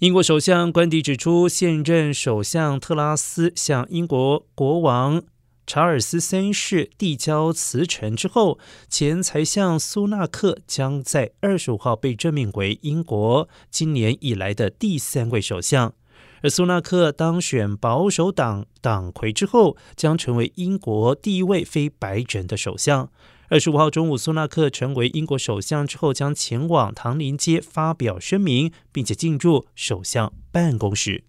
英国首相官邸指出，现任首相特拉斯向英国国王查尔斯三世递交辞呈之后，前财相苏纳克将在二十五号被任命为英国今年以来的第三位首相。而苏纳克当选保守党党魁之后，将成为英国第一位非白人的首相。二十五号中午，苏纳克成为英国首相之后，将前往唐宁街发表声明，并且进入首相办公室。